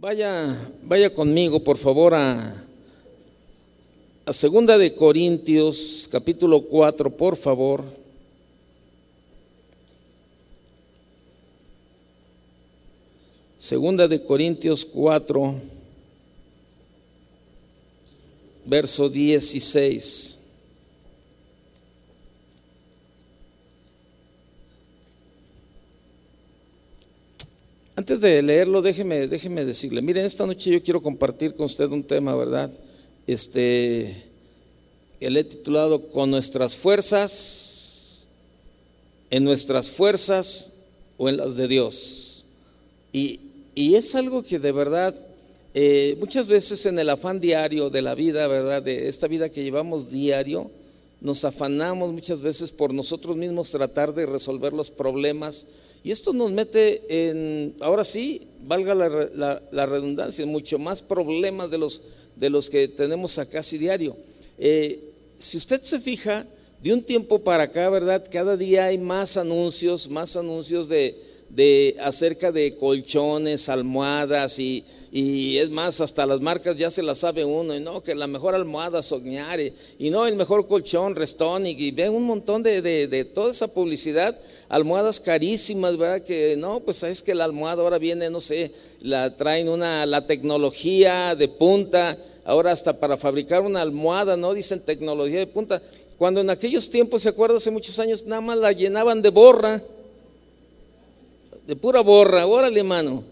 Vaya, vaya conmigo, por favor, a, Segunda de Corintios, capítulo 4, por favor. Segunda de Corintios 4, verso 16. Antes de leerlo, déjeme, déjeme decirle, miren, esta noche yo quiero compartir con usted un tema, ¿verdad? Este, el he titulado Con nuestras fuerzas, en nuestras fuerzas o en las de Dios. Y, y es algo que de verdad, eh, muchas veces en el afán diario de la vida, ¿verdad? De esta vida que llevamos diario, nos afanamos muchas veces por nosotros mismos tratar de resolver los problemas y esto nos mete en, ahora sí, valga la, redundancia, en mucho más problemas de los, de los que tenemos a casi diario. Eh, si usted se fija, de un tiempo para acá, ¿verdad? Cada día hay más anuncios, más anuncios de, de acerca de colchones, almohadas y, y, es más, hasta las marcas ya se las sabe uno, y no, que la mejor almohada Sognare, y no, el mejor colchón Restonic, y ven un montón de, de, de, toda esa publicidad, almohadas carísimas, ¿verdad? Que no, pues es que la almohada ahora viene, no sé, la traen una, la tecnología de punta, ahora hasta para fabricar una almohada, ¿no? Dicen tecnología de punta, cuando en aquellos tiempos, se acuerda, hace muchos años, nada más la llenaban de borra de pura borra, órale, mano.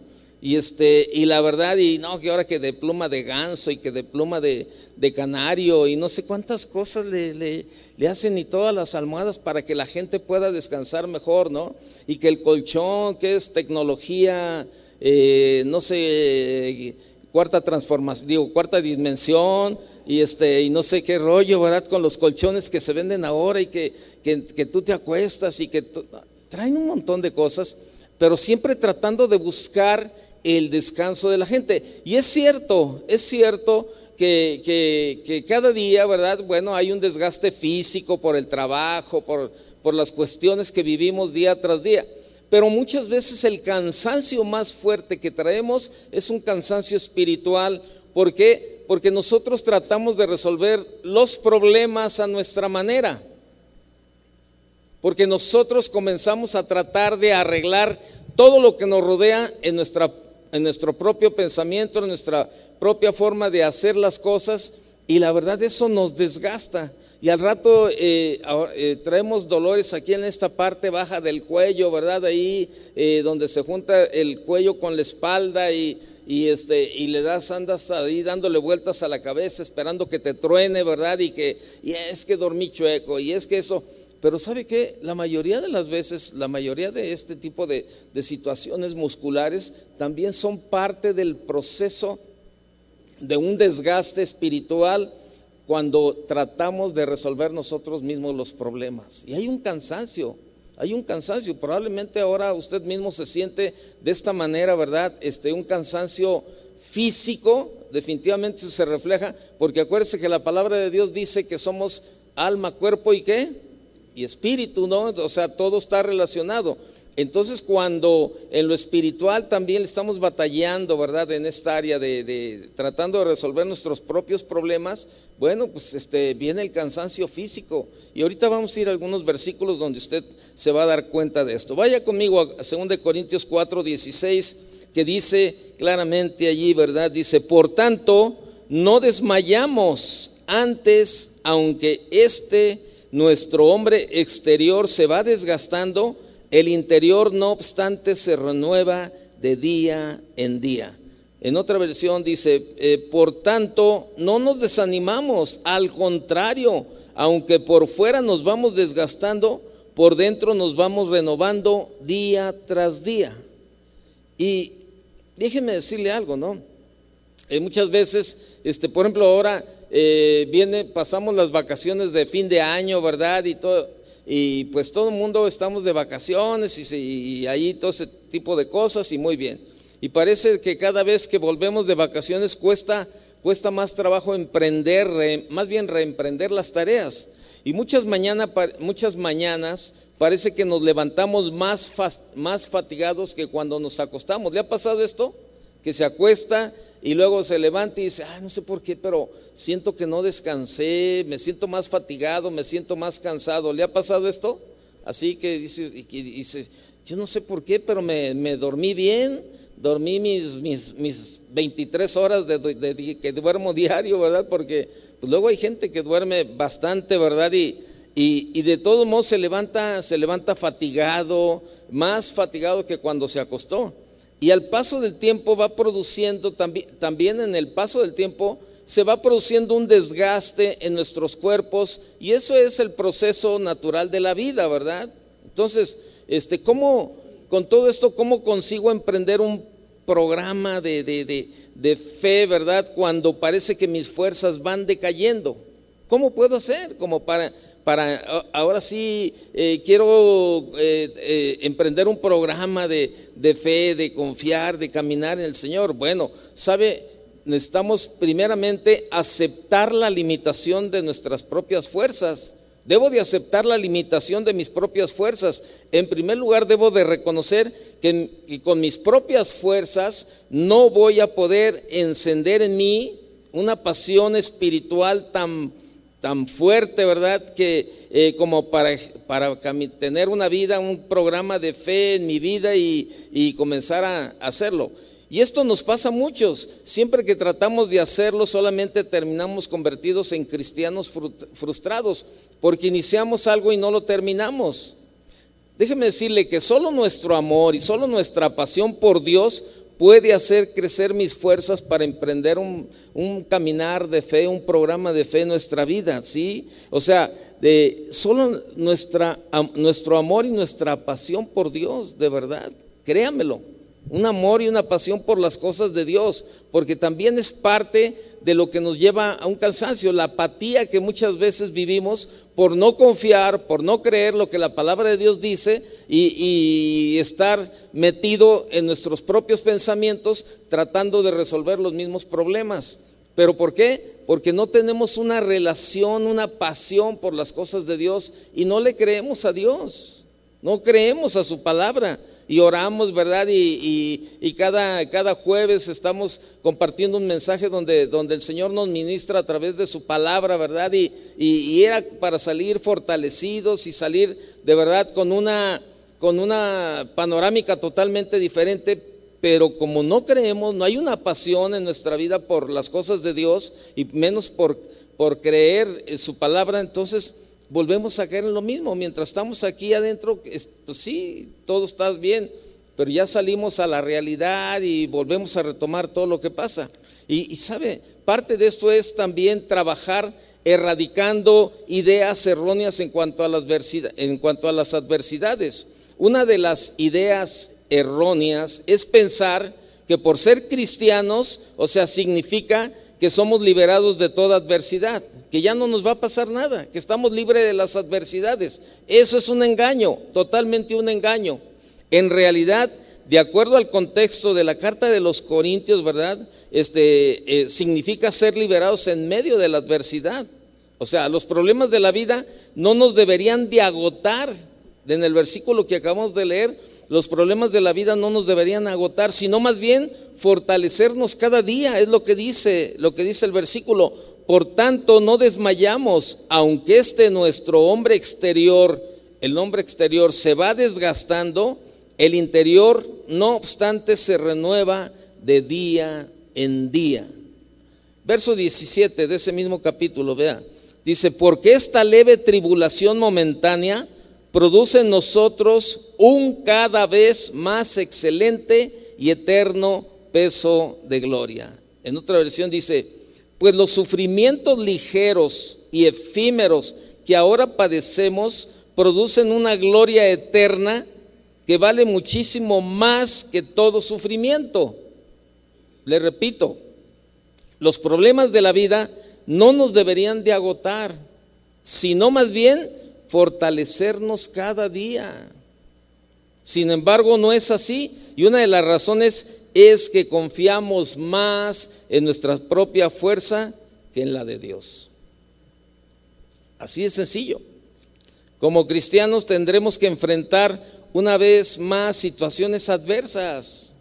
Y este, y la verdad, y no, que ahora que de pluma de ganso y que de pluma de, canario y no sé cuántas cosas le, le, hacen y todas las almohadas para que la gente pueda descansar mejor, ¿no? Y que el colchón, que es tecnología, eh, no sé, cuarta transformación, digo, cuarta dimensión, y este, y no sé qué rollo, ¿verdad? Con los colchones que se venden ahora y que, que, que tú te acuestas y que traen un montón de cosas pero siempre tratando de buscar el descanso de la gente. Y es cierto, es cierto que, cada día, ¿verdad? Bueno, hay un desgaste físico por el trabajo, por, por las cuestiones que vivimos día tras día. Pero muchas veces el cansancio más fuerte que traemos es un cansancio espiritual. ¿Por qué? Porque nosotros tratamos de resolver los problemas a nuestra manera. Porque nosotros comenzamos a tratar de arreglar todo lo que nos rodea en, nuestra, en nuestro propio pensamiento, en nuestra propia forma de hacer las cosas. Y la verdad eso nos desgasta. Y al rato eh, eh, traemos dolores aquí en esta parte baja del cuello, ¿verdad? Ahí eh, donde se junta el cuello con la espalda y, y, este, y le das, andas ahí dándole vueltas a la cabeza, esperando que te truene, ¿verdad? Y que y es que dormí chueco, y es que eso. Pero ¿sabe qué? La mayoría de las veces, la mayoría de este tipo de, situaciones musculares también son parte del proceso de un desgaste espiritual cuando tratamos de resolver nosotros mismos los problemas. Y hay un cansancio, hay un cansancio. Probablemente ahora usted mismo se siente de esta manera, ¿verdad? Este, un cansancio físico, definitivamente se refleja, porque acuérdese que la palabra de Dios dice que somos alma, cuerpo y qué? Y espíritu, ¿no? O sea, todo está relacionado. Entonces, cuando en lo espiritual también estamos batallando, ¿verdad? En esta área de, tratando de resolver nuestros propios problemas, bueno, pues este, viene el cansancio físico. Y ahorita vamos a ir a algunos versículos donde usted se va a dar cuenta de esto. Vaya conmigo a 2 Corintios 4, 16, que dice claramente allí, ¿verdad? Dice, por tanto, no desmayamos antes, aunque este nuestro hombre exterior se va desgastando, el interior no obstante se renueva de día en día. En otra versión dice, eh, por tanto, no nos desanimamos, al contrario, aunque por fuera nos vamos desgastando, por dentro nos vamos renovando día tras día. Y déjeme decirle algo, ¿no? Eh, muchas veces, este, por ejemplo, ahora eh, pasamos las vacaciones de fin de año, ¿verdad? Y todo, y pues todo el mundo estamos de vacaciones y, y, ahí todo ese tipo de cosas y muy bien. Y parece que cada vez que volvemos de vacaciones cuesta, cuesta más trabajo emprender, más bien reemprender las tareas. Y muchas, mañana, muchas mañanas parece que nos levantamos más, más fatigados que cuando nos acostamos. ¿Le ha pasado esto? que se acuesta y luego se levanta y dice, ah, no sé por qué, pero siento que no descansé, me siento más fatigado, me siento más cansado. ¿Le ha pasado esto? Así que dice, dice yo no sé por qué, pero me, dormí bien, dormí mis, mis, mis 23 horas de, que duermo diario, ¿verdad? Porque pues, luego hay gente que duerme bastante, ¿verdad? Y, y, de todos modos se levanta, se levanta fatigado, más fatigado que cuando se acostó. Y al paso del tiempo va produciendo, también, en el paso del tiempo, se va produciendo un desgaste en nuestros cuerpos y eso es el proceso natural de la vida, ¿verdad? Entonces, este, ¿cómo, con todo esto, cómo consigo emprender un programa de, de, de, fe, ¿verdad? Cuando parece que mis fuerzas van decayendo. ¿Cómo puedo hacer? Como para, para ahora sí eh, quiero eh, eh, emprender un programa de, de, fe, de confiar, de caminar en el Señor. Bueno, sabe, necesitamos primeramente aceptar la limitación de nuestras propias fuerzas. Debo de aceptar la limitación de mis propias fuerzas. En primer lugar, debo de reconocer que, con mis propias fuerzas no voy a poder encender en mí una pasión espiritual tan, tan fuerte, ¿verdad? Que eh, como para, para tener una vida, un programa de fe en mi vida y, y comenzar a hacerlo. Y esto nos pasa a muchos. Siempre que tratamos de hacerlo, solamente terminamos convertidos en cristianos frustrados, porque iniciamos algo y no lo terminamos. Déjeme decirle que solo nuestro amor y solo nuestra pasión por Dios puede hacer crecer mis fuerzas para emprender un, caminar de fe, un programa de fe en nuestra vida, ¿sí? O sea, de solo nuestra, nuestro amor y nuestra pasión por Dios, de verdad, créamelo un amor y una pasión por las cosas de Dios, porque también es parte de lo que nos lleva a un cansancio, la apatía que muchas veces vivimos por no confiar, por no creer lo que la palabra de Dios dice y, estar metido en nuestros propios pensamientos tratando de resolver los mismos problemas. ¿Pero por qué? Porque no tenemos una relación, una pasión por las cosas de Dios y no le creemos a Dios, no creemos a su palabra y oramos, ¿verdad? Y, cada, cada, jueves estamos compartiendo un mensaje donde, donde, el Señor nos ministra a través de su palabra, ¿verdad? Y, y, era para salir fortalecidos y salir de verdad con una, con una panorámica totalmente diferente. Pero como no creemos, no hay una pasión en nuestra vida por las cosas de Dios y menos por, por creer en su palabra, entonces volvemos a caer en lo mismo. Mientras estamos aquí adentro, pues sí, todo está bien, pero ya salimos a la realidad y volvemos a retomar todo lo que pasa. Y, sabe, parte de esto es también trabajar erradicando ideas erróneas en cuanto, a las en cuanto a las adversidades. Una de las ideas erróneas es pensar que por ser cristianos, o sea, significa que somos liberados de toda adversidad, que ya no nos va a pasar nada, que estamos libres de las adversidades. Eso es un engaño, totalmente un engaño. En realidad, de acuerdo al contexto de la carta de los Corintios, ¿verdad? Este eh, significa ser liberados en medio de la adversidad. O sea, los problemas de la vida no nos deberían de agotar. En el versículo que acabamos de leer, los problemas de la vida no nos deberían agotar, sino más bien fortalecernos cada día, es lo que dice, lo que dice el versículo. Por tanto, no desmayamos, aunque este nuestro hombre exterior, el hombre exterior se va desgastando, el interior no obstante se renueva de día en día. Verso 17 de ese mismo capítulo, vea, dice, porque esta leve tribulación momentánea, produce en nosotros un cada vez más excelente y eterno peso de gloria. En otra versión dice, pues los sufrimientos ligeros y efímeros que ahora padecemos producen una gloria eterna que vale muchísimo más que todo sufrimiento. Le repito, los problemas de la vida no nos deberían de agotar, sino más bien fortalecernos cada día. Sin embargo, no es así. Y una de las razones es que confiamos más en nuestra propia fuerza que en la de Dios. Así es sencillo. Como cristianos tendremos que enfrentar una vez más situaciones adversas.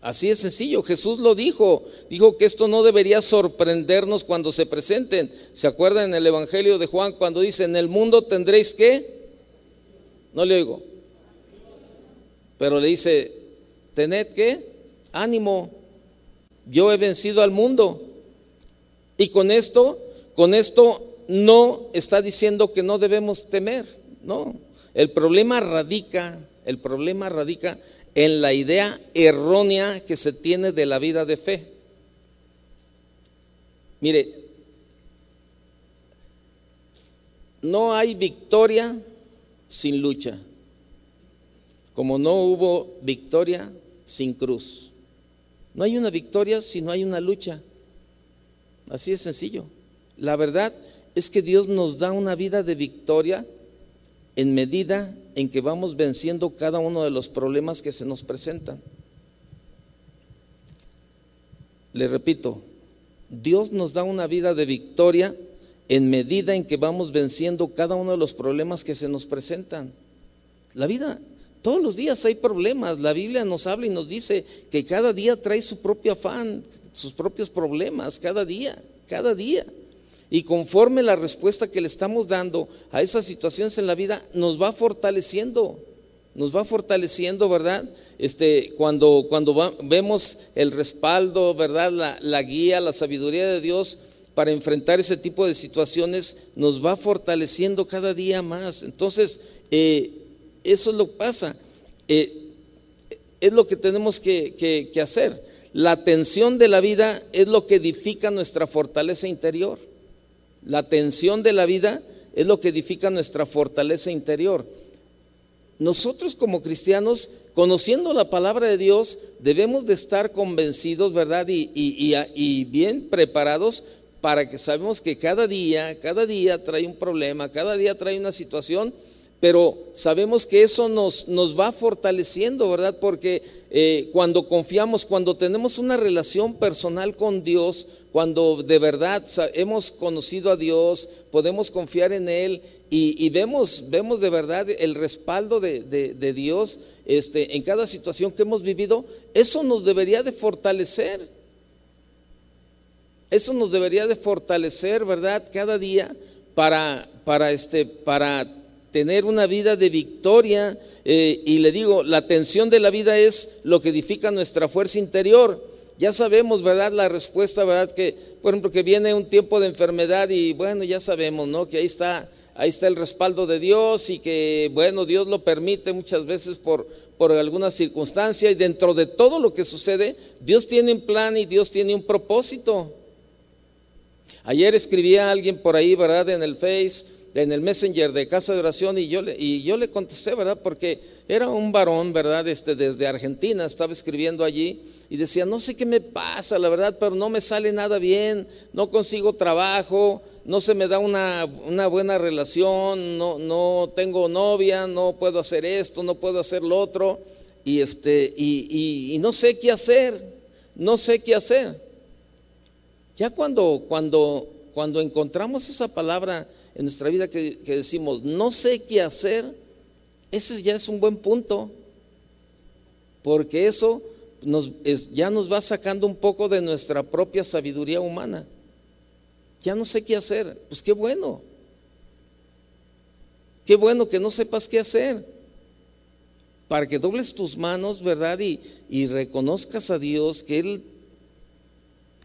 Así es sencillo. Jesús lo dijo. Dijo que esto no debería sorprendernos cuando se presenten. ¿Se acuerdan en el Evangelio de Juan cuando dice, en el mundo tendréis que? No le oigo. Pero le dice, tened que, ánimo. Yo he vencido al mundo. Y con esto, con esto no está diciendo que no debemos temer. No. El problema radica, el problema radica en la idea errónea que se tiene de la vida de fe. Mire, no hay victoria sin lucha, como no hubo victoria sin cruz. No hay una victoria si no hay una lucha. Así de sencillo. La verdad es que Dios nos da una vida de victoria en medida en que vamos venciendo cada uno de los problemas que se nos presentan. Le repito, Dios nos da una vida de victoria en medida en que vamos venciendo cada uno de los problemas que se nos presentan. La vida, todos los días hay problemas. La Biblia nos habla y nos dice que cada día trae su propio afán, sus propios problemas, cada día, cada día. Y conforme la respuesta que le estamos dando a esas situaciones en la vida, nos va fortaleciendo, nos va fortaleciendo, ¿verdad? Este, cuando cuando vemos el respaldo, ¿verdad? La, la guía, la sabiduría de Dios para enfrentar ese tipo de situaciones, nos va fortaleciendo cada día más. Entonces, eh, eso es lo que pasa. Eh, es lo que tenemos que, hacer. La tensión de la vida es lo que edifica nuestra fortaleza interior. La tensión de la vida es lo que edifica nuestra fortaleza interior. Nosotros como cristianos, conociendo la palabra de Dios, debemos de estar convencidos, ¿verdad? Y, bien preparados para que sabemos que cada día, cada día trae un problema, cada día trae una situación pero sabemos que eso nos, nos va fortaleciendo, ¿verdad? Porque eh, cuando confiamos, cuando tenemos una relación personal con Dios, cuando de verdad hemos conocido a Dios, podemos confiar en Él y, vemos, vemos de verdad el respaldo de, Dios este, en cada situación que hemos vivido, eso nos debería de fortalecer. Eso nos debería de fortalecer, ¿verdad? Cada día para, para, este, para tener una vida de victoria. Eh, y le digo, la tensión de la vida es lo que edifica nuestra fuerza interior. Ya sabemos, ¿verdad? La respuesta, ¿verdad? Que, por ejemplo, que viene un tiempo de enfermedad y bueno, ya sabemos, ¿no? Que ahí está, ahí está el respaldo de Dios y que, bueno, Dios lo permite muchas veces por, por alguna circunstancia y dentro de todo lo que sucede, Dios tiene un plan y Dios tiene un propósito. Ayer escribía alguien por ahí, ¿verdad? En el Face en el Messenger de Casa de Oración y yo le, y yo le contesté, ¿verdad? Porque era un varón, ¿verdad? Este, desde Argentina, estaba escribiendo allí y decía, no sé qué me pasa, la verdad, pero no me sale nada bien, no consigo trabajo, no se me da una, buena relación, no, no tengo novia, no puedo hacer esto, no puedo hacer lo otro, y, este, y, y no sé qué hacer, no sé qué hacer. Ya cuando, cuando, cuando encontramos esa palabra, en nuestra vida que, decimos, no sé qué hacer, ese ya es un buen punto, porque eso nos, ya nos va sacando un poco de nuestra propia sabiduría humana. Ya no sé qué hacer, pues qué bueno. Qué bueno que no sepas qué hacer. Para que dobles tus manos, ¿verdad? Y, y reconozcas a Dios que Él,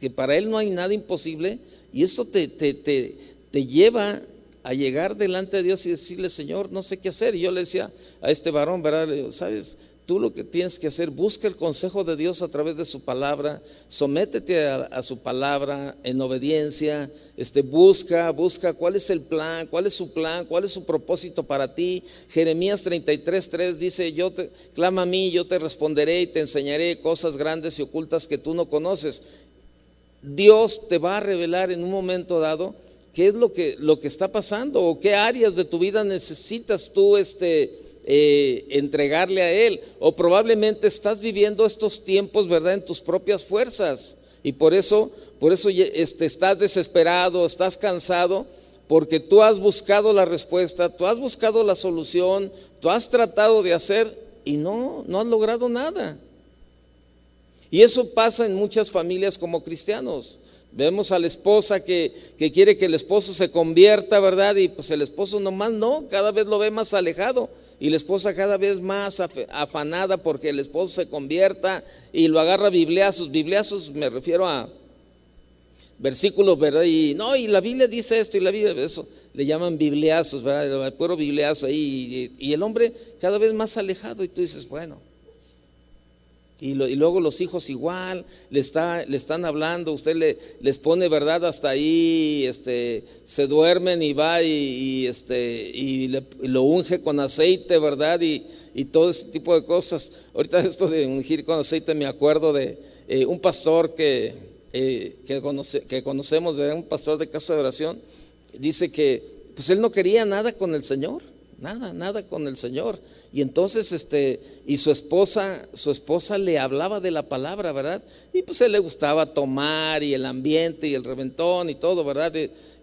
que para Él no hay nada imposible. Y esto te, te, te, te lleva a llegar delante de Dios y decirle, Señor, no sé qué hacer. Y yo le decía a este varón, ¿verdad? sabes, tú lo que tienes que hacer, busca el consejo de Dios a través de su palabra, sométete a, su palabra en obediencia, este, busca, busca cuál es el plan, cuál es su plan, cuál es su propósito para ti. Jeremías 33, 3 dice, yo te, clama a mí, yo te responderé y te enseñaré cosas grandes y ocultas que tú no conoces. Dios te va a revelar en un momento dado qué es lo que, lo que está pasando o qué áreas de tu vida necesitas tú este, eh, entregarle a Él. O probablemente estás viviendo estos tiempos, ¿verdad?, en tus propias fuerzas. Y por eso, por eso este, estás desesperado, estás cansado, porque tú has buscado la respuesta, tú has buscado la solución, tú has tratado de hacer y no, no has logrado nada. Y eso pasa en muchas familias como cristianos. Vemos a la esposa que, que, quiere que el esposo se convierta, ¿verdad? Y pues el esposo nomás no, cada vez lo ve más alejado. Y la esposa cada vez más afanada porque el esposo se convierta y lo agarra bibliazos. Bibliazos me refiero a versículos, ¿verdad? Y no, y la Biblia dice esto y la Biblia eso. Le llaman bibliazos, ¿verdad? El puro bibliazo ahí. Y, y el hombre cada vez más alejado. Y tú dices, bueno, y, luego los hijos igual, le, está, le están hablando, usted le, les pone verdad hasta ahí, este, se duermen y va y, este, y, lo unge con aceite, ¿verdad? Y, todo ese tipo de cosas. Ahorita esto de ungir con aceite me acuerdo de eh, un pastor que, eh, que, conoce, que conocemos, de un pastor de casa de oración, dice que pues él no quería nada con el Señor nada, nada con el Señor. Y entonces, este, y su esposa, su esposa le hablaba de la palabra, ¿verdad? Y pues él le gustaba tomar y el ambiente y el reventón y todo, ¿verdad?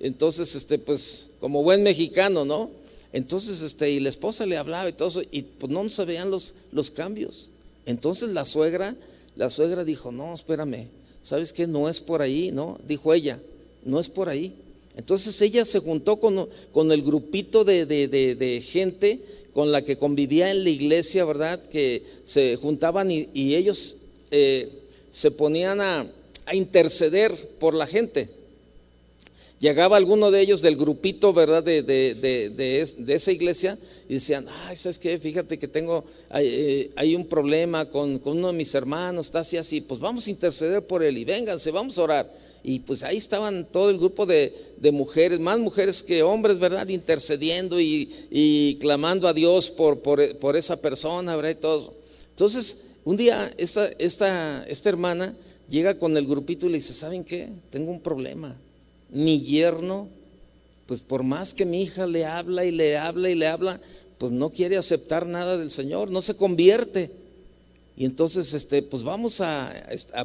entonces, este, pues, como buen mexicano, ¿no? Entonces, este, y la esposa le hablaba y todo eso, y pues no se veían los, los cambios. Entonces la suegra, la suegra dijo, no, espérame, ¿sabes qué? No es por ahí, ¿no? Dijo ella, no es por ahí. Entonces ella se juntó con, con el grupito de, gente con la que convivía en la iglesia, ¿verdad? Que se juntaban y, ellos eh, se ponían a, interceder por la gente. Llegaba alguno de ellos del grupito, ¿verdad? De, de, esa iglesia y decían, ay, ¿sabes qué? Fíjate que tengo, hay, eh, un problema con, con, uno de mis hermanos, está así, así, pues vamos a interceder por él y vénganse, vamos a orar. Y pues ahí estaban todo el grupo de, mujeres, más mujeres que hombres, ¿verdad? Intercediendo y, clamando a Dios por, por, esa persona, ¿verdad? Y todo. Entonces, un día esta, esta, esta hermana llega con el grupito y le dice, ¿saben qué? Tengo un problema. Mi yerno, pues por más que mi hija le habla y le habla y le habla, pues no quiere aceptar nada del Señor, no se convierte. Y entonces, este, pues vamos a,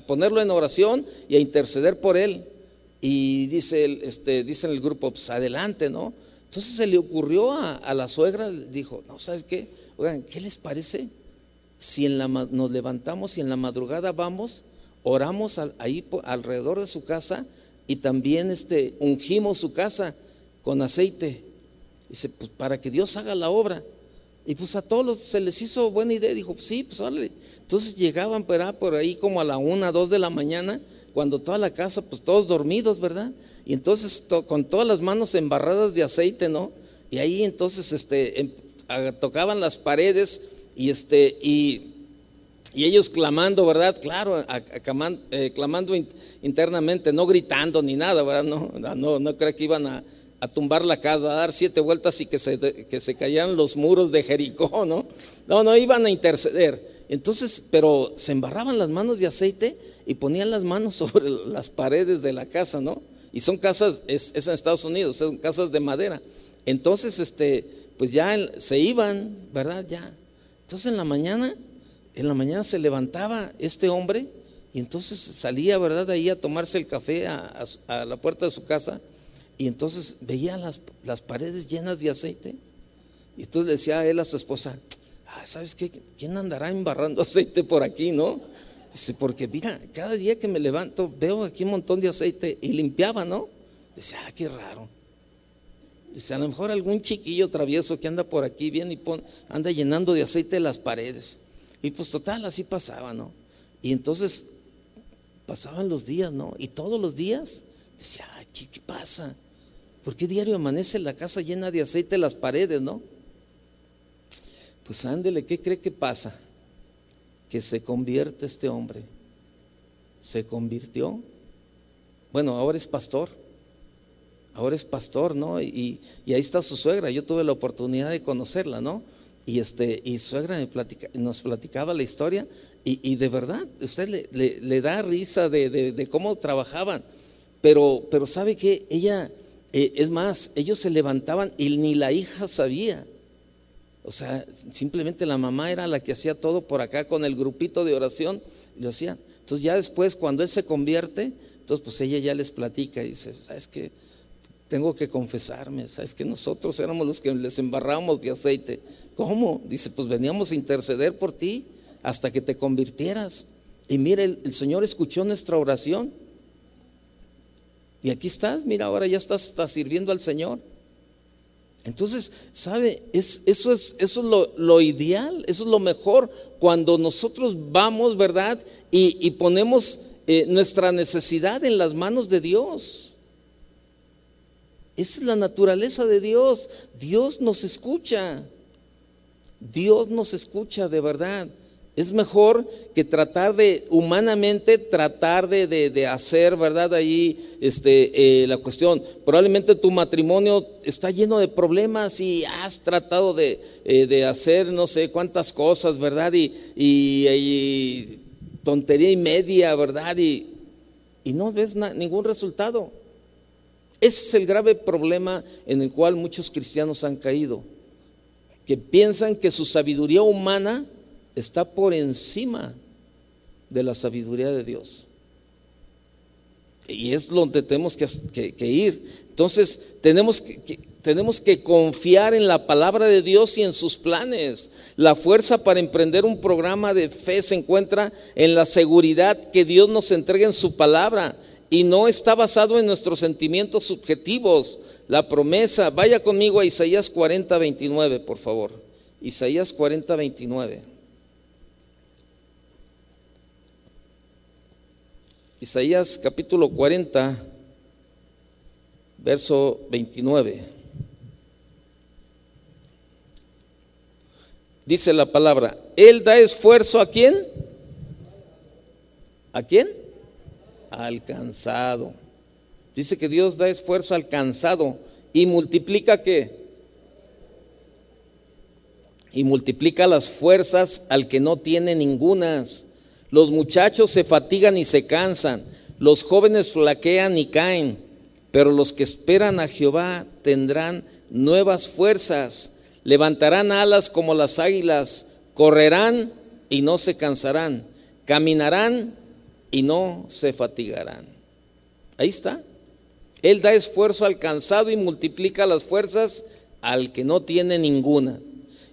ponerlo en oración y a interceder por él. Y dice, este, dice el grupo, pues adelante, ¿no? Entonces se le ocurrió a, la suegra, dijo, no, ¿sabes qué? Oigan, ¿qué les parece si en la, nos levantamos y en la madrugada vamos, oramos ahí alrededor de su casa y también este, ungimos su casa con aceite? Dice, pues para que Dios haga la obra. Y pues a todos se les hizo buena idea. Dijo, pues sí, pues vale. Entonces llegaban por ahí como a la una, dos de la mañana, cuando toda la casa, pues todos dormidos, ¿verdad? Y entonces con todas las manos embarradas de aceite, ¿no? Y ahí entonces este, em, tocaban las paredes y, este, y, ellos clamando, ¿verdad? Claro, eh, clamando internamente, no gritando ni nada, ¿verdad? No, no, no creo que iban a a tumbar la casa, a dar siete vueltas y que se, que se caían los muros de Jericó, ¿no? No, no iban a interceder. Entonces, pero se embarraban las manos de aceite y ponían las manos sobre las paredes de la casa, ¿no? Y son casas, es, en Estados Unidos, son casas de madera. Entonces, este, pues ya se iban, ¿verdad? Ya. Entonces en la mañana, en la mañana se levantaba este hombre y entonces salía, ¿verdad? Ahí a tomarse el café a la puerta de su casa y entonces veía las, las paredes llenas de aceite. Y entonces le decía a él a su esposa, ah, ¿sabes qué? ¿Quién andará embarrando aceite por aquí, no? Dice, porque mira, cada día que me levanto veo aquí un montón de aceite y limpiaba, ¿no? Dice, ah, qué raro. Dice, a lo mejor algún chiquillo travieso que anda por aquí bien y anda llenando de aceite las paredes. Y pues total, así pasaba, ¿no? Y entonces pasaban los días, ¿no? Y todos los días decía, ¿qué, pasa? ¿Por qué diario amanece la casa llena de aceite las paredes, no? Pues ándele, ¿qué cree que pasa? Que se convierte este hombre. Se convirtió. Bueno, ahora es pastor. Ahora es pastor, ¿no? Y, ahí está su suegra. Yo tuve la oportunidad de conocerla, ¿no? Y, este, y suegra nos platicaba la historia y, de verdad, usted le, da risa de, cómo trabajaban. Pero, pero sabe que ella, eh, es más, ellos se levantaban y ni la hija sabía. O sea, simplemente la mamá era la que hacía todo por acá con el grupito de oración, lo hacían. Entonces ya después, cuando él se convierte, entonces pues ella ya les platica y dice, ¿sabes qué? Tengo que confesarme, ¿sabes que Nosotros éramos los que les embarramos de aceite. ¿Cómo? Dice, pues veníamos a interceder por ti hasta que te convirtieras. Y mire, el, Señor escuchó nuestra oración. Y aquí estás, mira, ahora ya estás, sirviendo al Señor. Entonces, ¿sabe? Es, eso es, eso es lo, ideal, eso es lo mejor cuando nosotros vamos, ¿verdad? Y, ponemos eh, nuestra necesidad en las manos de Dios. Esa es la naturaleza de Dios. Dios nos escucha. Dios nos escucha de verdad. Es mejor que tratar de, humanamente, tratar de, hacer, ¿verdad? Ahí este, eh, la cuestión. Probablemente tu matrimonio está lleno de problemas y has tratado de, eh, hacer no sé cuántas cosas, ¿verdad? Y, y, tontería y media, ¿verdad? Y, y no ves ningún resultado. Ese es el grave problema en el cual muchos cristianos han caído que piensan que su sabiduría humana está por encima de la sabiduría de Dios. Y es donde tenemos que, ir. Entonces, tenemos que, tenemos que confiar en la palabra de Dios y en sus planes. La fuerza para emprender un programa de fe se encuentra en la seguridad que Dios nos entrega en su palabra y no está basado en nuestros sentimientos subjetivos la promesa, vaya conmigo a Isaías 40, 29, por favor. Isaías 40, 29. Isaías capítulo 40, verso 29. Dice la palabra, Él da esfuerzo a quién? ¿A quién? Alcanzado. Dice que Dios da esfuerzo alcanzado y multiplica qué? Y multiplica las fuerzas al que no tiene ningunas. Los muchachos se fatigan y se cansan, los jóvenes flaquean y caen, pero los que esperan a Jehová tendrán nuevas fuerzas, levantarán alas como las águilas, correrán y no se cansarán, caminarán y no se fatigarán. Ahí está. Él da esfuerzo alcanzado y multiplica las fuerzas al que no tiene ninguna.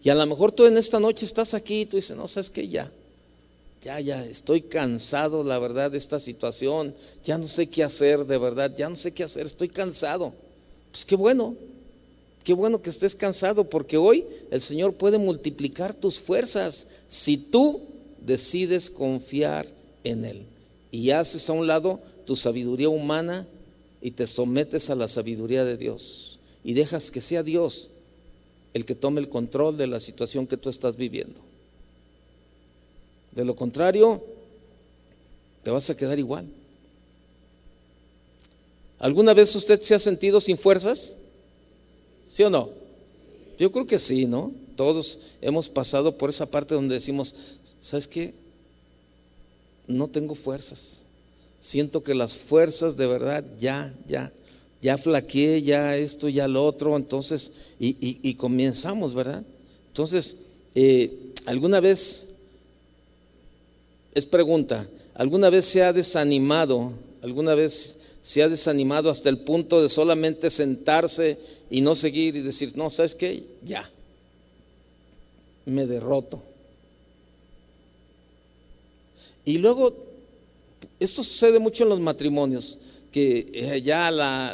Y a lo mejor tú en esta noche estás aquí y tú dices, no, sabes que ya, ya, ya, estoy cansado, la verdad, de esta situación, ya no sé qué hacer, de verdad, ya no sé qué hacer, estoy cansado. Pues qué bueno, qué bueno que estés cansado, porque hoy el Señor puede multiplicar tus fuerzas si tú decides confiar en Él y haces a un lado tu sabiduría humana y te sometes a la sabiduría de Dios y dejas que sea Dios el que tome el control de la situación que tú estás viviendo. De lo contrario, te vas a quedar igual. ¿Alguna vez usted se ha sentido sin fuerzas? ¿Sí o no? Yo creo que sí, ¿no? Todos hemos pasado por esa parte donde decimos, ¿sabes qué? No tengo fuerzas siento que las fuerzas de verdad ya, ya, ya flaqueé, ya esto, ya lo otro, entonces, y, comenzamos, ¿verdad? Entonces, eh, ¿alguna vez, es pregunta, ¿alguna vez se ha desanimado, alguna vez se ha desanimado hasta el punto de solamente sentarse y no seguir y decir, no, ¿sabes qué? Ya, me derroto. Y luego esto sucede mucho en los matrimonios, que eh, ya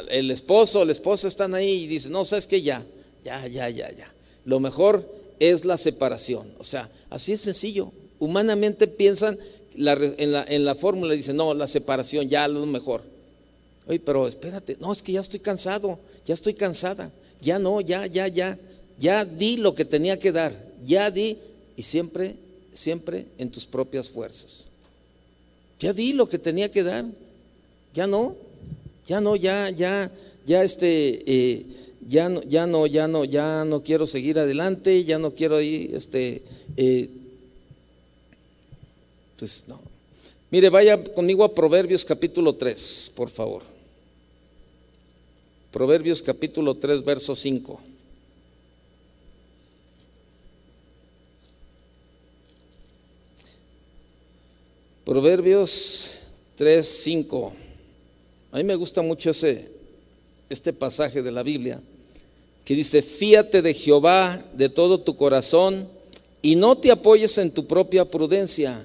el esposo o la esposa están ahí y dicen, no, sabes que ya, ya, ya, ya, ya. Lo mejor es la separación. O sea, así es sencillo. Humanamente piensan en la, en la fórmula, dicen, no, la separación, ya lo mejor. Oye, pero espérate, no, es que ya estoy cansado, ya estoy cansada, ya no, ya, ya, ya, ya di lo que tenía que dar, ya di, y siempre, siempre en tus propias fuerzas. Ya di lo que tenía que dar. Ya no. Ya no, ya, ya, ya este, eh, ya no, ya no, ya no, ya no quiero seguir adelante, ya no quiero ir, este, eh, pues no. Mire, vaya conmigo a Proverbios capítulo 3, por favor. Proverbios capítulo 3, verso 5. Proverbios 3, 5. A mí me gusta mucho ese, este pasaje de la Biblia que dice, fíate de Jehová de todo tu corazón y no te apoyes en tu propia prudencia.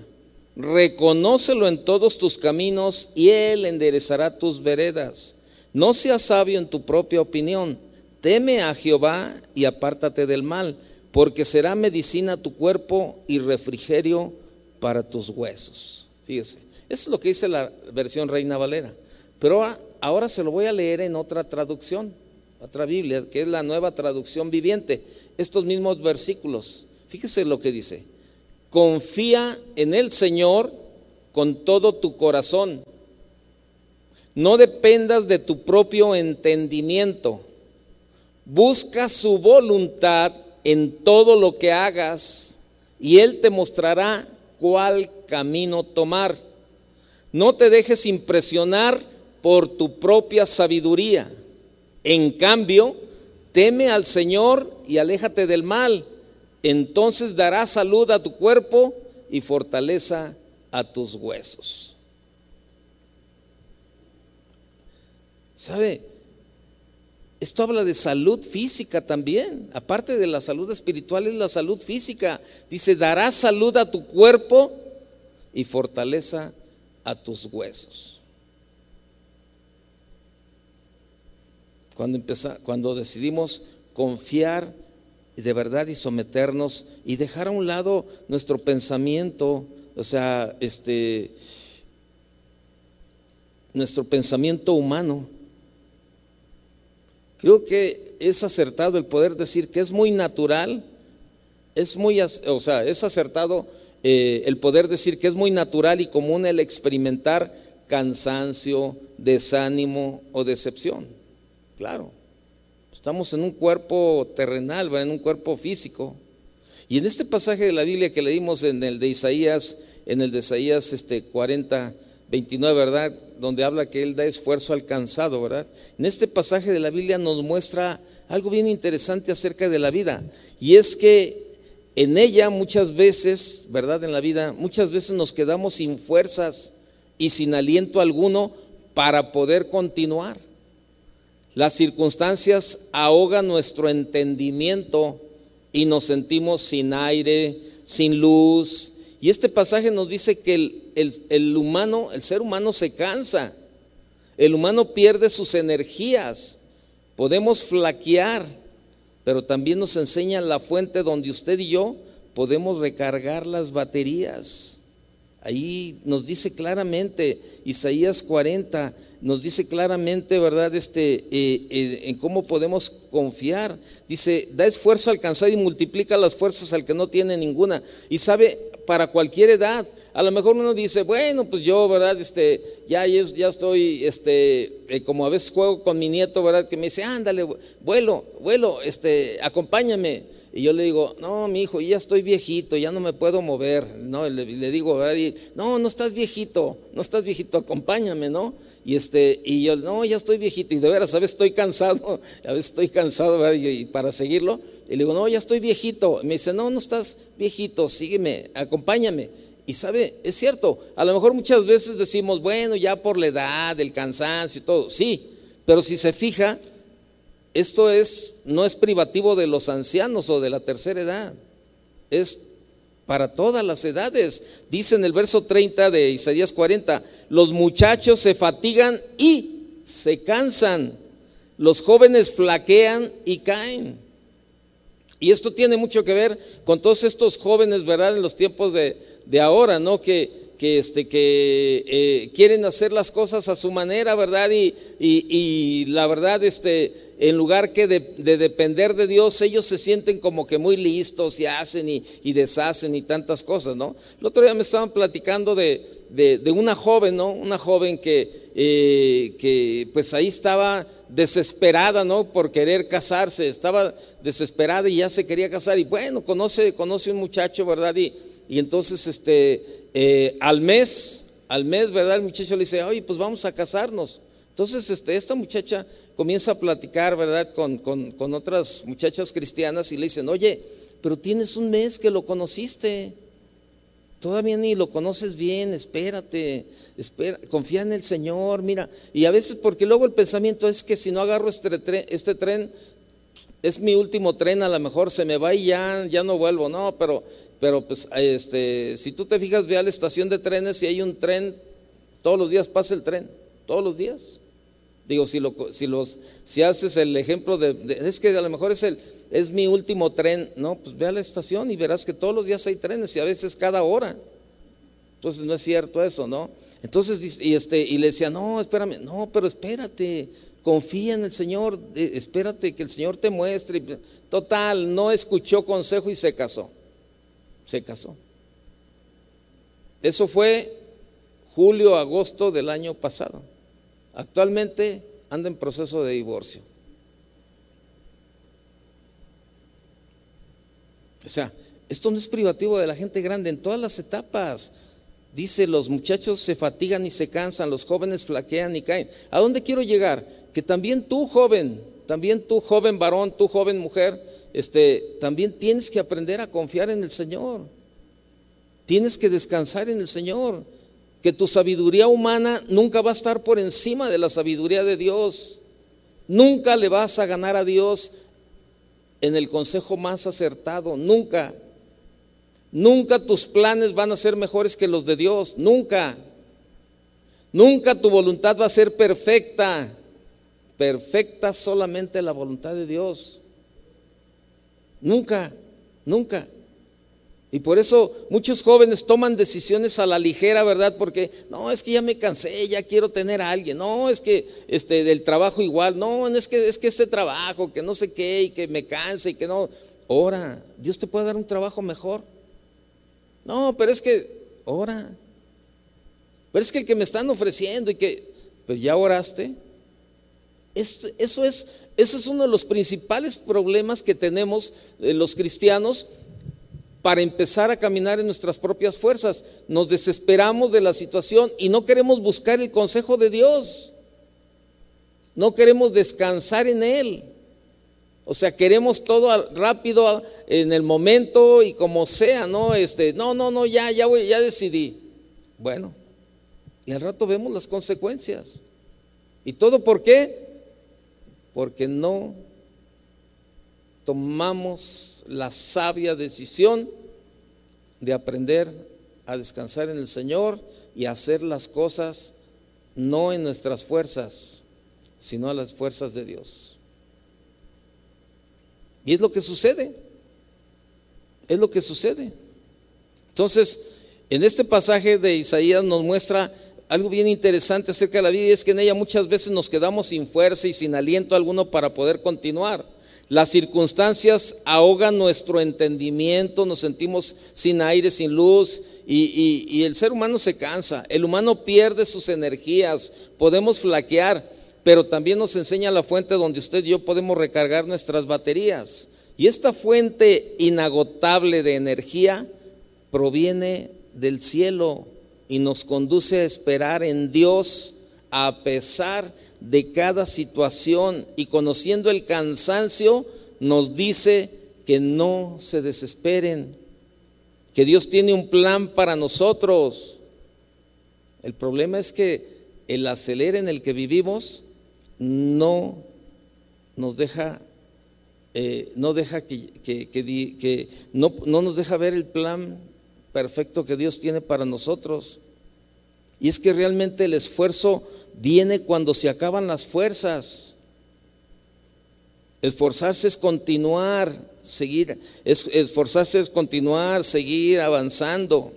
Reconócelo en todos tus caminos y Él enderezará tus veredas. No seas sabio en tu propia opinión, teme a Jehová y apártate del mal, porque será medicina tu cuerpo y refrigerio para tus huesos. Fíjese, eso es lo que dice la versión Reina Valera. Pero ahora se lo voy a leer en otra traducción, otra Biblia, que es la nueva traducción viviente. Estos mismos versículos. Fíjese lo que dice. Confía en el Señor con todo tu corazón. No dependas de tu propio entendimiento. Busca su voluntad en todo lo que hagas y Él te mostrará cuál camino tomar. No te dejes impresionar por tu propia sabiduría. En cambio, teme al Señor y aléjate del mal. Entonces dará salud a tu cuerpo y fortaleza a tus huesos. ¿Sabe? Esto habla de salud física también. Aparte de la salud espiritual es la salud física. Dice, dará salud a tu cuerpo y fortaleza a tus huesos. Cuando, cuando decidimos confiar de verdad y someternos y dejar a un lado nuestro pensamiento, o sea, este, nuestro pensamiento humano. Creo que es acertado el poder decir que es muy natural, es muy, o sea, es acertado eh, el poder decir que es muy natural y común el experimentar cansancio, desánimo o decepción. Claro. Estamos en un cuerpo terrenal, en un cuerpo físico. Y en este pasaje de la Biblia que leímos en el de Isaías, en el de Isaías este 40, 29, ¿verdad? Donde habla que Él da esfuerzo alcanzado, ¿verdad? En este pasaje de la Biblia nos muestra algo bien interesante acerca de la vida. Y es que en ella muchas veces, ¿verdad? En la vida, muchas veces nos quedamos sin fuerzas y sin aliento alguno para poder continuar. Las circunstancias ahogan nuestro entendimiento y nos sentimos sin aire, sin luz. Y este pasaje nos dice que el, humano, el ser humano se cansa, el humano pierde sus energías, podemos flaquear, pero también nos enseña la fuente donde usted y yo podemos recargar las baterías. Ahí nos dice claramente, Isaías 40, nos dice claramente, ¿verdad? Este, eh, eh, en cómo podemos confiar. Dice, da esfuerzo al cansado y multiplica las fuerzas al que no tiene ninguna. Y sabe, para cualquier edad, a lo mejor uno dice, bueno, pues yo, ¿verdad? Este, ya, ya estoy, este, eh, como a veces juego con mi nieto, ¿verdad? Que me dice, ándale, vuelo, vuelo, este, acompáñame. Y yo le digo, no, mi hijo, ya estoy viejito, ya no me puedo mover. No, le, le digo, no, no estás viejito, no estás viejito, acompáñame, ¿no? Y, este, y yo, no, ya estoy viejito, y de veras, a veces estoy cansado, a veces estoy cansado, ¿verdad? Y, para seguirlo, y le digo, no, ya estoy viejito. Y me dice, no, no estás viejito, sígueme, acompáñame. Y sabe, es cierto, a lo mejor muchas veces decimos, bueno, ya por la edad, el cansancio y todo, sí, pero si se fija, esto es, no es privativo de los ancianos o de la tercera edad, es para todas las edades. Dice en el verso 30 de Isaías 40, los muchachos se fatigan y se cansan, los jóvenes flaquean y caen. Y esto tiene mucho que ver con todos estos jóvenes, ¿verdad? En los tiempos de, de ahora, ¿no? Que, que, este, que eh, quieren hacer las cosas a su manera, ¿verdad? Y, y, la verdad, este, en lugar que de, depender de Dios, ellos se sienten como que muy listos y hacen y, deshacen y tantas cosas, ¿no? El otro día me estaban platicando de, de una joven, ¿no? Una joven que, eh, que pues ahí estaba desesperada, ¿no? Por querer casarse, estaba desesperada y ya se quería casar y bueno, conoce, conoce un muchacho, ¿verdad? Y, y entonces, este, eh, al mes, al mes, ¿verdad? El muchacho le dice, oye, pues vamos a casarnos. Entonces, este, esta muchacha comienza a platicar, ¿verdad? Con, otras muchachas cristianas y le dicen, oye, pero tienes un mes que lo conociste. Todavía ni lo conoces bien, espérate, confía en el Señor, mira. Y a veces, porque luego el pensamiento es que si no agarro este tren, este tren es mi último tren, a lo mejor se me va y ya, ya no vuelvo. No, pero, pero pues, este, si tú te fijas, ve a la estación de trenes y hay un tren, todos los días pasa el tren, todos los días. Digo, si, lo, si, los, si haces el ejemplo de, es que a lo mejor es, el, es mi último tren, no, pues ve a la estación y verás que todos los días hay trenes y a veces cada hora. Entonces no es cierto eso, ¿no? Entonces, y, este, y le decía, no, espérame, no, pero espérate, confía en el Señor, eh, espérate que el Señor te muestre. Total, no escuchó consejo y se casó. Se casó. Eso fue julio, agosto del año pasado. Actualmente anda en proceso de divorcio. O sea, esto no es privativo de la gente grande en todas las etapas. Dice, los muchachos se fatigan y se cansan, los jóvenes flaquean y caen. ¿A dónde quiero llegar? Que también tú, joven, también tú, joven varón, tú, joven mujer, este, también tienes que aprender a confiar en el Señor. Tienes que descansar en el Señor. Que tu sabiduría humana nunca va a estar por encima de la sabiduría de Dios. Nunca le vas a ganar a Dios en el consejo más acertado, nunca. Nunca tus planes van a ser mejores que los de Dios, nunca. Nunca tu voluntad va a ser perfecta. Perfecta solamente la voluntad de Dios. Nunca, nunca. Y por eso muchos jóvenes toman decisiones a la ligera, ¿verdad? Porque no, es que ya me cansé, ya quiero tener a alguien. No, es que este del trabajo igual. No, es que es que este trabajo, que no sé qué y que me canse y que no. Ora, Dios te puede dar un trabajo mejor. No, pero es que, ora. Pero es que el que me están ofreciendo y que, pues ya oraste. eso, es, eso es uno de los principales problemas que tenemos eh, los cristianos para empezar a caminar en nuestras propias fuerzas. Nos desesperamos de la situación y no queremos buscar el consejo de Dios. No queremos descansar en Él. O sea, queremos todo rápido en el momento y como sea, ¿no? Este, no, no, no, ya, ya voy, ya decidí. Bueno, y al rato vemos las consecuencias. ¿Y todo por qué? Porque no tomamos la sabia decisión de aprender a descansar en el Señor y hacer las cosas no en nuestras fuerzas, sino a las fuerzas de Dios. Y es lo que sucede. Es lo que sucede. Entonces, en este pasaje de Isaías nos muestra algo bien interesante acerca de la vida y es que en ella muchas veces nos quedamos sin fuerza y sin aliento alguno para poder continuar. Las circunstancias ahogan nuestro entendimiento, nos sentimos sin aire, sin luz y, y el ser humano se cansa, el humano pierde sus energías, podemos flaquear pero también nos enseña la fuente donde usted y yo podemos recargar nuestras baterías. Y esta fuente inagotable de energía proviene del cielo y nos conduce a esperar en Dios a pesar de cada situación y conociendo el cansancio nos dice que no se desesperen, que Dios tiene un plan para nosotros. El problema es que el acelerar en el que vivimos no nos deja, eh, no deja que, no, no nos deja ver el plan perfecto que Dios tiene para nosotros. Y es que realmente el esfuerzo viene cuando se acaban las fuerzas. Esforzarse es continuar, seguir, esforzarse es continuar, seguir avanzando.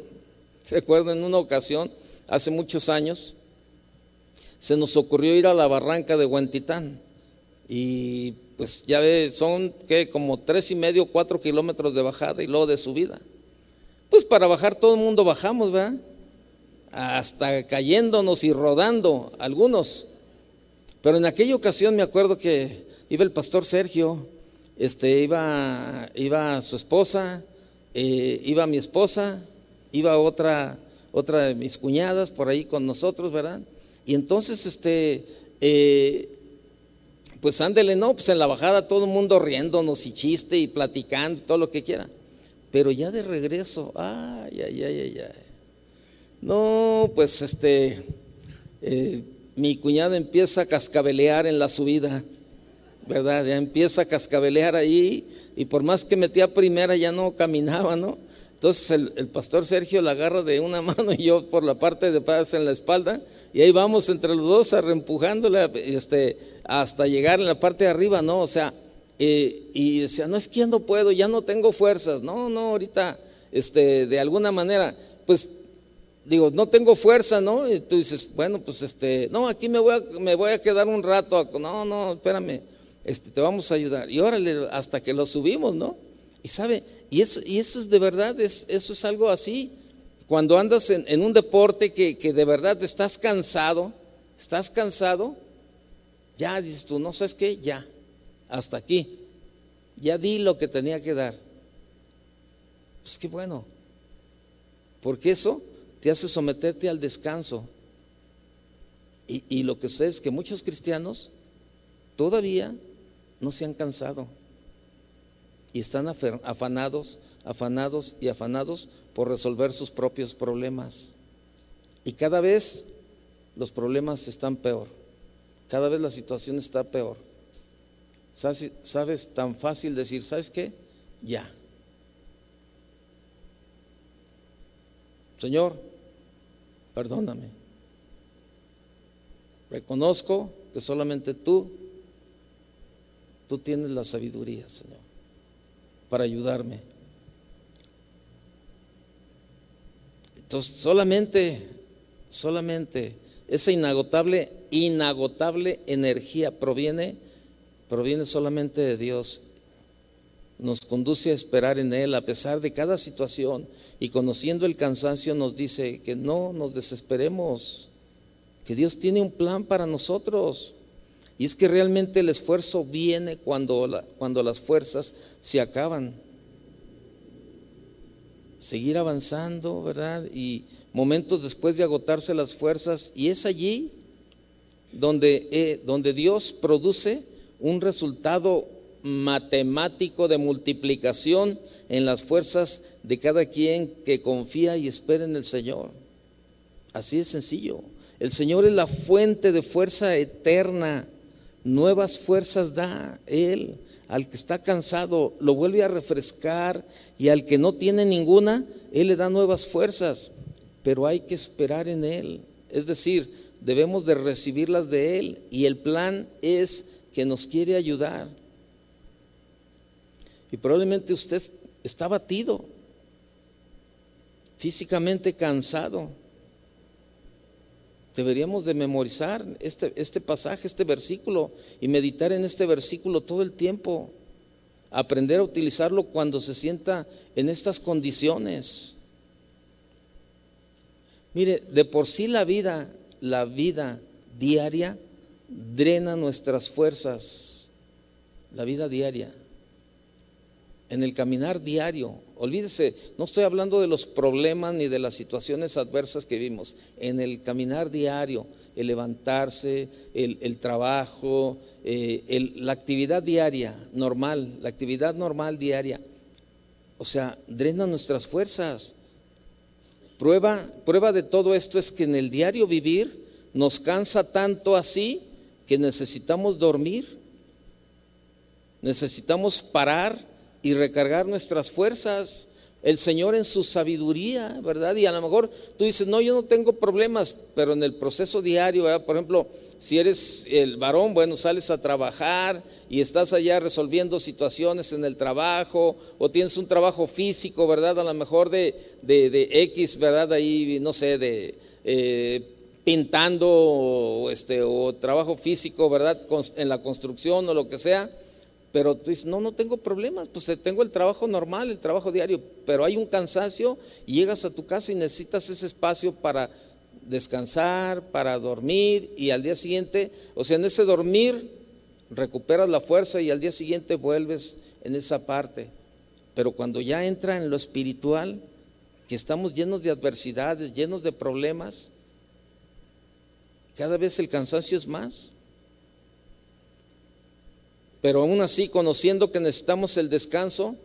Recuerdo en una ocasión, hace muchos años, se nos ocurrió ir a la barranca de Huentitán. Y pues ya ve, son que como tres y medio, cuatro kilómetros de bajada y luego de subida. Pues para bajar todo el mundo bajamos, ¿verdad? Hasta cayéndonos y rodando algunos. Pero en aquella ocasión me acuerdo que iba el pastor Sergio, este, iba, iba su esposa, eh, iba mi esposa, iba otra, otra de mis cuñadas por ahí con nosotros, ¿verdad? Y entonces, este, eh, pues ándele, no, pues en la bajada todo el mundo riéndonos y chiste y platicando, todo lo que quiera. Pero ya de regreso, ay, ay, ay, ay, ay. No, pues este, eh, mi cuñada empieza a cascabelear en la subida. ¿verdad? Ya empieza a cascabelear ahí y por más que metía primera ya no caminaba, ¿no? Entonces el, pastor Sergio la agarra de una mano y yo por la parte de paz en la espalda y ahí vamos entre los dos reempujándola este, hasta llegar en la parte de arriba, ¿no? O sea, eh, y decía, no es que ya no puedo, ya no tengo fuerzas, no, no, ahorita, este, de alguna manera, pues digo, no tengo fuerza, ¿no? Y tú dices, bueno, pues este, no, aquí me voy a, me voy a quedar un rato, no, no, espérame, este, te vamos a ayudar. Y órale, hasta que lo subimos, ¿no? Y sabe, y eso, y eso es de verdad, es, eso es algo así. Cuando andas en, un deporte que, que, de verdad estás cansado, estás cansado, ya dices tú, no sabes qué, ya, hasta aquí. Ya di lo que tenía que dar. Pues qué bueno. Porque eso te hace someterte al descanso. Y, lo que sé es que muchos cristianos todavía no se han cansado y están afanados, afanados y afanados por resolver sus propios problemas. Y cada vez los problemas están peor, cada vez la situación está peor. ¿Sabes, tan fácil decir, ¿sabes qué? Ya. Señor, perdóname. Reconozco que solamente tú, tú tienes la sabiduría, Señor, para ayudarme. Entonces, solamente, solamente esa inagotable, inagotable energía proviene, proviene solamente de Dios nos conduce a esperar en Él a pesar de cada situación y conociendo el cansancio nos dice que no nos desesperemos, que Dios tiene un plan para nosotros. Y es que realmente el esfuerzo viene cuando, cuando las fuerzas se acaban. Seguir avanzando, ¿verdad? Y momentos después de agotarse las fuerzas. Y es allí donde, eh, donde Dios produce un resultado matemático de multiplicación en las fuerzas de cada quien que confía y espera en el Señor. Así es sencillo. El Señor es la fuente de fuerza eterna. Nuevas fuerzas da Él. Al que está cansado lo vuelve a refrescar y al que no tiene ninguna, Él le da nuevas fuerzas. Pero hay que esperar en Él. Es decir, debemos de recibirlas de Él y el plan es que nos quiere ayudar. Y probablemente usted está batido, físicamente cansado. Deberíamos de memorizar este, este pasaje, este versículo y meditar en este versículo todo el tiempo. Aprender a utilizarlo cuando se sienta en estas condiciones. Mire, de por sí la vida, la vida diaria drena nuestras fuerzas. La vida diaria en el caminar diario. Olvídese, no estoy hablando de los problemas ni de las situaciones adversas que vimos. En el caminar diario, el levantarse, el, trabajo, eh, la actividad diaria normal, la actividad normal diaria. O sea, drena nuestras fuerzas. Prueba, prueba de todo esto es que en el diario vivir nos cansa tanto así que necesitamos dormir, necesitamos parar y recargar nuestras fuerzas. El Señor en su sabiduría, ¿verdad? Y a lo mejor tú dices, no, yo no tengo problemas, pero en el proceso diario, ¿verdad? Por ejemplo, si eres el varón, bueno, sales a trabajar y estás allá resolviendo situaciones en el trabajo, o tienes un trabajo físico, ¿verdad? A lo mejor de, de, X, ¿verdad? Ahí, no sé, de... Eh, pintando o, este, o trabajo físico, ¿verdad? En la construcción o lo que sea pero tú dices, no, no tengo problemas, pues eh, tengo el trabajo normal, el trabajo diario, pero hay un cansancio y llegas a tu casa y necesitas ese espacio para descansar, para dormir y al día siguiente, o sea, en ese dormir recuperas la fuerza y al día siguiente vuelves en esa parte. Pero cuando ya entra en lo espiritual, que estamos llenos de adversidades, llenos de problemas, cada vez el cansancio es más. Pero aún así, conociendo que necesitamos el descanso,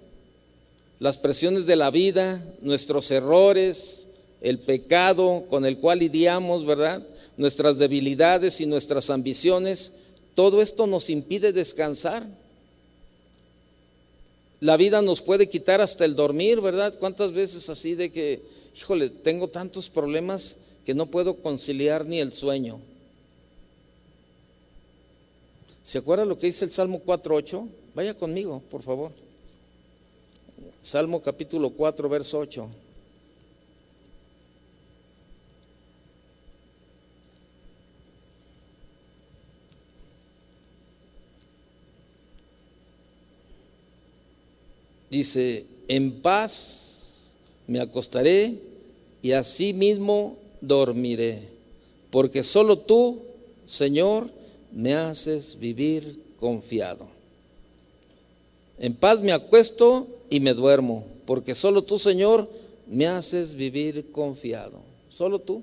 las presiones de la vida, nuestros errores, el pecado con el cual lidiamos, ¿verdad? Nuestras debilidades y nuestras ambiciones, todo esto nos impide descansar. La vida nos puede quitar hasta el dormir, ¿verdad? ¿Cuántas veces así de que, híjole, tengo tantos problemas que no puedo conciliar ni el sueño? ¿Se acuerda lo que dice el Salmo 4.8? Vaya conmigo, por favor. Salmo capítulo 4, verso 8. Dice, en paz me acostaré y así mismo dormiré, porque solo tú, Señor, me haces vivir confiado. En paz me acuesto y me duermo, porque solo tú, Señor, me haces vivir confiado. Solo tú.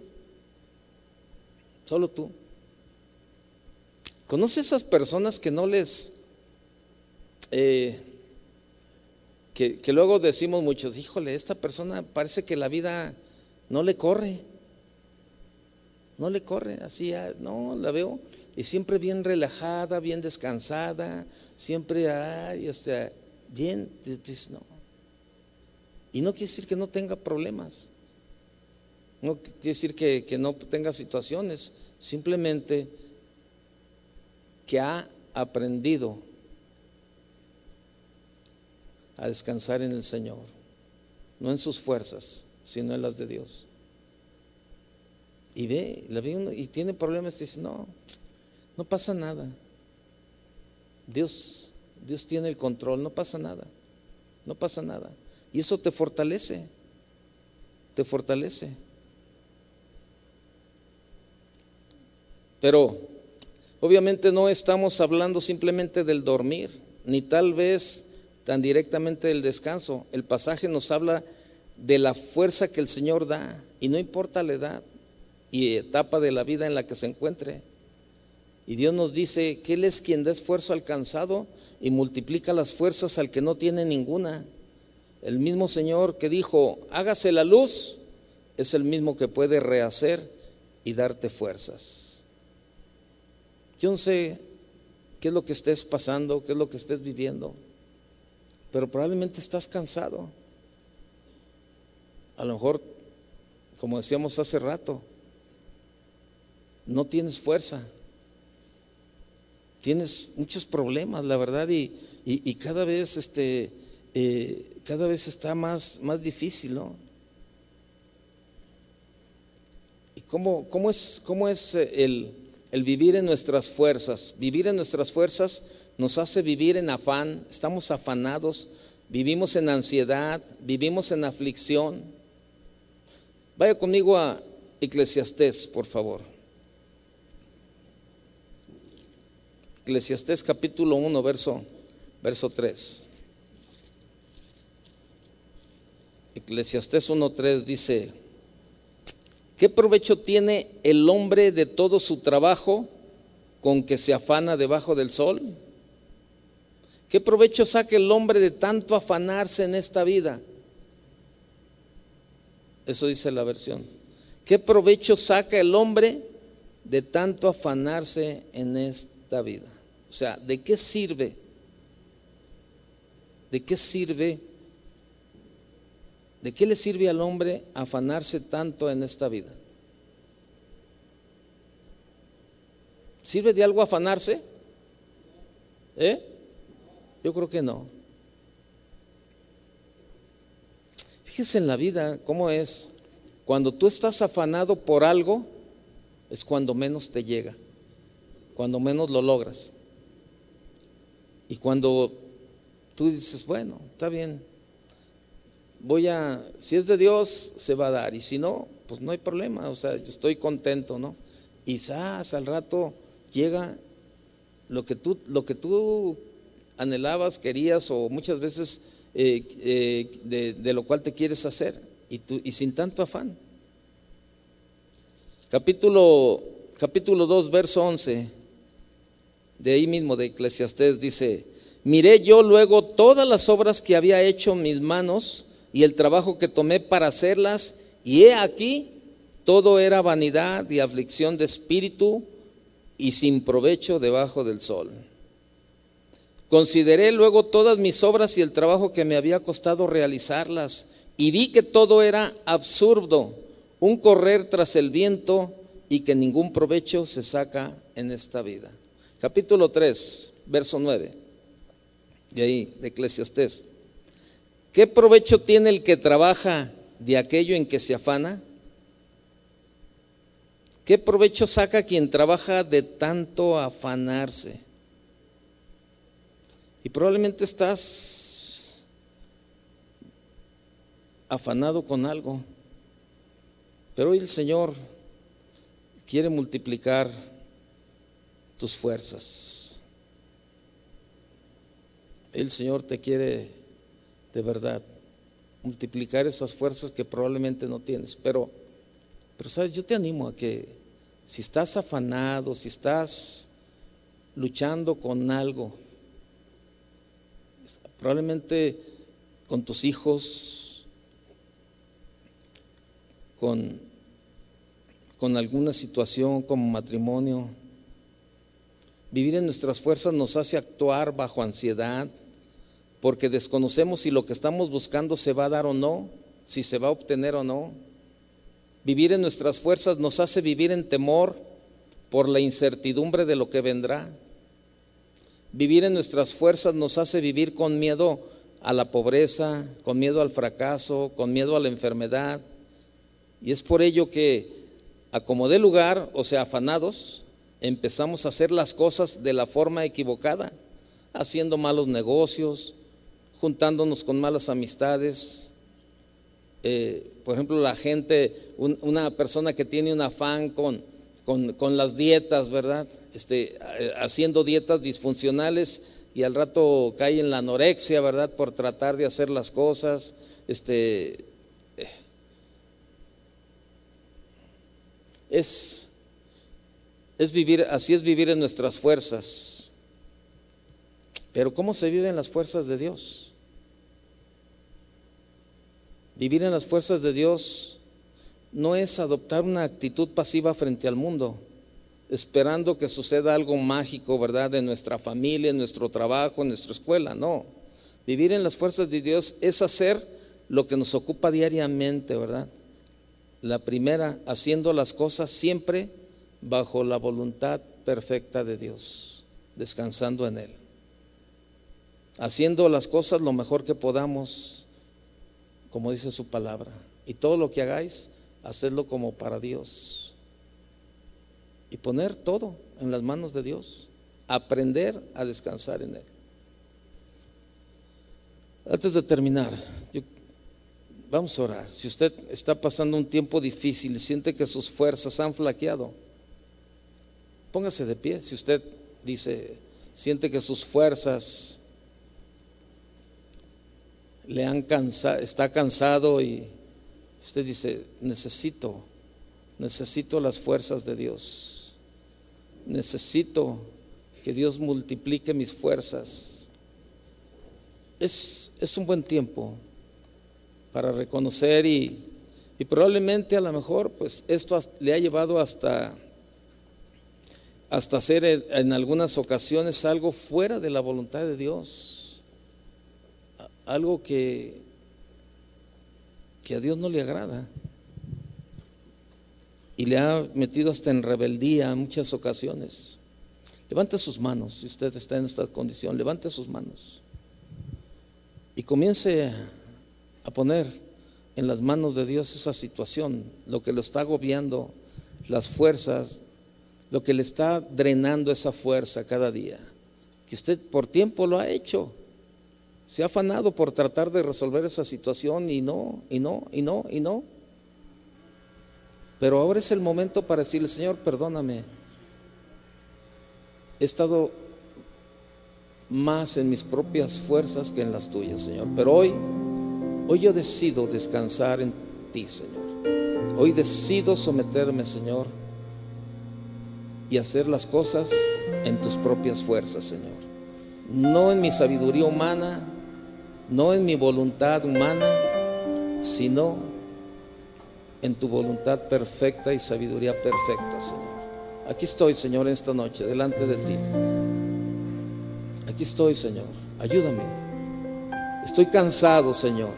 Solo tú. ¿Conoce esas personas que no les... Eh, que, luego decimos muchos, híjole, esta persona parece que la vida no le corre, no le corre, así, ah, no, la veo, y siempre bien relajada, bien descansada, siempre, ay, bien, no. Y no quiere decir que no tenga problemas, no quiere decir que, que no tenga situaciones, simplemente que ha aprendido a descansar en el Señor, no en sus fuerzas, sino en las de Dios. Y ve, la y tiene problemas, dice, no, no pasa nada. Dios, Dios tiene el control, no pasa nada, no pasa nada. Y eso te fortalece, te fortalece. Pero obviamente no estamos hablando simplemente del dormir, ni tal vez tan directamente del descanso. El pasaje nos habla de la fuerza que el Señor da y no importa la edad y etapa de la vida en la que se encuentre. Y Dios nos dice que Él es quien da esfuerzo al cansado y multiplica las fuerzas al que no tiene ninguna. El mismo Señor que dijo, hágase la luz, es el mismo que puede rehacer y darte fuerzas. Yo no sé qué es lo que estés pasando, qué es lo que estés viviendo pero probablemente estás cansado. A lo mejor, como decíamos hace rato, no tienes fuerza. Tienes muchos problemas, la verdad, y, cada vez este, eh, cada vez está más, más difícil, ¿no? ¿Y cómo, cómo es, cómo es el, el vivir en nuestras fuerzas? Vivir en nuestras fuerzas nos hace vivir en afán, estamos afanados, vivimos en ansiedad, vivimos en aflicción. Vaya conmigo a Eclesiastés, por favor. Eclesiastés capítulo 1, verso, verso 3. Eclesiastés 1.3 dice, ¿qué provecho tiene el hombre de todo su trabajo con que se afana debajo del sol? ¿Qué provecho saca el hombre de tanto afanarse en esta vida? Eso dice la versión. ¿Qué provecho saca el hombre de tanto afanarse en esta vida? O sea, ¿de qué sirve? ¿De qué sirve? ¿De qué le sirve al hombre afanarse tanto en esta vida? ¿Sirve de algo afanarse? ¿Eh? Yo creo que no. Fíjese en la vida cómo es. Cuando tú estás afanado por algo, es cuando menos te llega, cuando menos lo logras. Y cuando tú dices, bueno, está bien, voy a, si es de Dios, se va a dar, y si no, pues no hay problema, o sea, yo estoy contento, ¿no? Y quizás al rato llega lo que tú, lo que tú anhelabas, querías o muchas veces eh, eh, de, lo cual te quieres hacer y, tú, y sin tanto afán. Capítulo, capítulo 2, verso 11, de ahí mismo de Eclesiastés dice, miré yo luego todas las obras que había hecho mis manos y el trabajo que tomé para hacerlas, y he aquí, todo era vanidad y aflicción de espíritu y sin provecho debajo del sol. Consideré luego todas mis obras y el trabajo que me había costado realizarlas y vi que todo era absurdo, un correr tras el viento y que ningún provecho se saca en esta vida. Capítulo 3, verso 9. De ahí, de Eclesiastés. ¿Qué provecho tiene el que trabaja de aquello en que se afana? ¿Qué provecho saca quien trabaja de tanto afanarse? Y probablemente estás afanado con algo, pero hoy el Señor quiere multiplicar tus fuerzas. El Señor te quiere de verdad multiplicar esas fuerzas que probablemente no tienes, pero pero sabes, yo te animo a que si estás afanado, si estás luchando con algo, probablemente con tus hijos, con, con alguna situación como matrimonio, vivir en nuestras fuerzas nos hace actuar bajo ansiedad, porque desconocemos si lo que estamos buscando se va a dar o no, si se va a obtener o no. Vivir en nuestras fuerzas nos hace vivir en temor por la incertidumbre de lo que vendrá. Vivir en nuestras fuerzas nos hace vivir con miedo a la pobreza, con miedo al fracaso, con miedo a la enfermedad. Y es por ello que, a como lugar, o sea, afanados, empezamos a hacer las cosas de la forma equivocada, haciendo malos negocios, juntándonos con malas amistades, eh, por ejemplo, la gente, una persona que tiene un afán con, con, las dietas, ¿verdad? Este, eh, haciendo dietas disfuncionales y al rato cae en la anorexia, ¿verdad? Por tratar de hacer las cosas. Este, eh, es, es vivir, así es vivir en nuestras fuerzas. Pero ¿cómo se viven las fuerzas de Dios? Vivir en las fuerzas de Dios no es adoptar una actitud pasiva frente al mundo, esperando que suceda algo mágico, ¿verdad? En nuestra familia, en nuestro trabajo, en nuestra escuela, no. Vivir en las fuerzas de Dios es hacer lo que nos ocupa diariamente, ¿verdad? La primera, haciendo las cosas siempre bajo la voluntad perfecta de Dios, descansando en Él. Haciendo las cosas lo mejor que podamos como dice su palabra. Y todo lo que hagáis, hacedlo como para Dios. Y poner todo en las manos de Dios. Aprender a descansar en Él. Antes de terminar, vamos a orar. Si usted está pasando un tiempo difícil y siente que sus fuerzas han flaqueado, póngase de pie. Si usted dice, siente que sus fuerzas le han cansado, está cansado y usted dice, necesito, necesito las fuerzas de Dios. Necesito que Dios multiplique mis fuerzas. Es, es un buen tiempo para reconocer y, y, probablemente a lo mejor pues esto le ha llevado hasta hasta hacer en algunas ocasiones algo fuera de la voluntad de Dios algo que, que a Dios no le agrada. Y le ha metido hasta en rebeldía en muchas ocasiones. Levante sus manos, si usted está en esta condición, levante sus manos. Y comience a poner en las manos de Dios esa situación, lo que lo está agobiando, las fuerzas, lo que le está drenando esa fuerza cada día. Que usted por tiempo lo ha hecho se ha afanado por tratar de resolver esa situación y no, y no, y no, y no. Pero ahora es el momento para decirle, Señor, perdóname. He estado más en mis propias fuerzas que en las tuyas, Señor. Pero hoy, hoy yo decido descansar en ti, Señor. Hoy decido someterme, Señor, y hacer las cosas en tus propias fuerzas, Señor. No en mi sabiduría humana, no en mi voluntad humana, sino en tu voluntad perfecta y sabiduría perfecta, Señor. Aquí estoy, Señor, en esta noche, delante de ti. Aquí estoy, Señor. Ayúdame. Estoy cansado, Señor.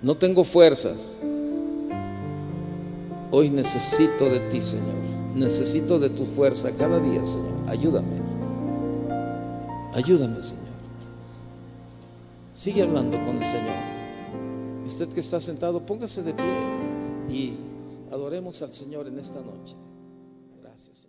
No tengo fuerzas. Hoy necesito de ti, Señor. Necesito de tu fuerza cada día, Señor. Ayúdame. Ayúdame, Señor. Sigue hablando con el Señor. Usted que está sentado, póngase de pie y adoremos al Señor en esta noche. Gracias.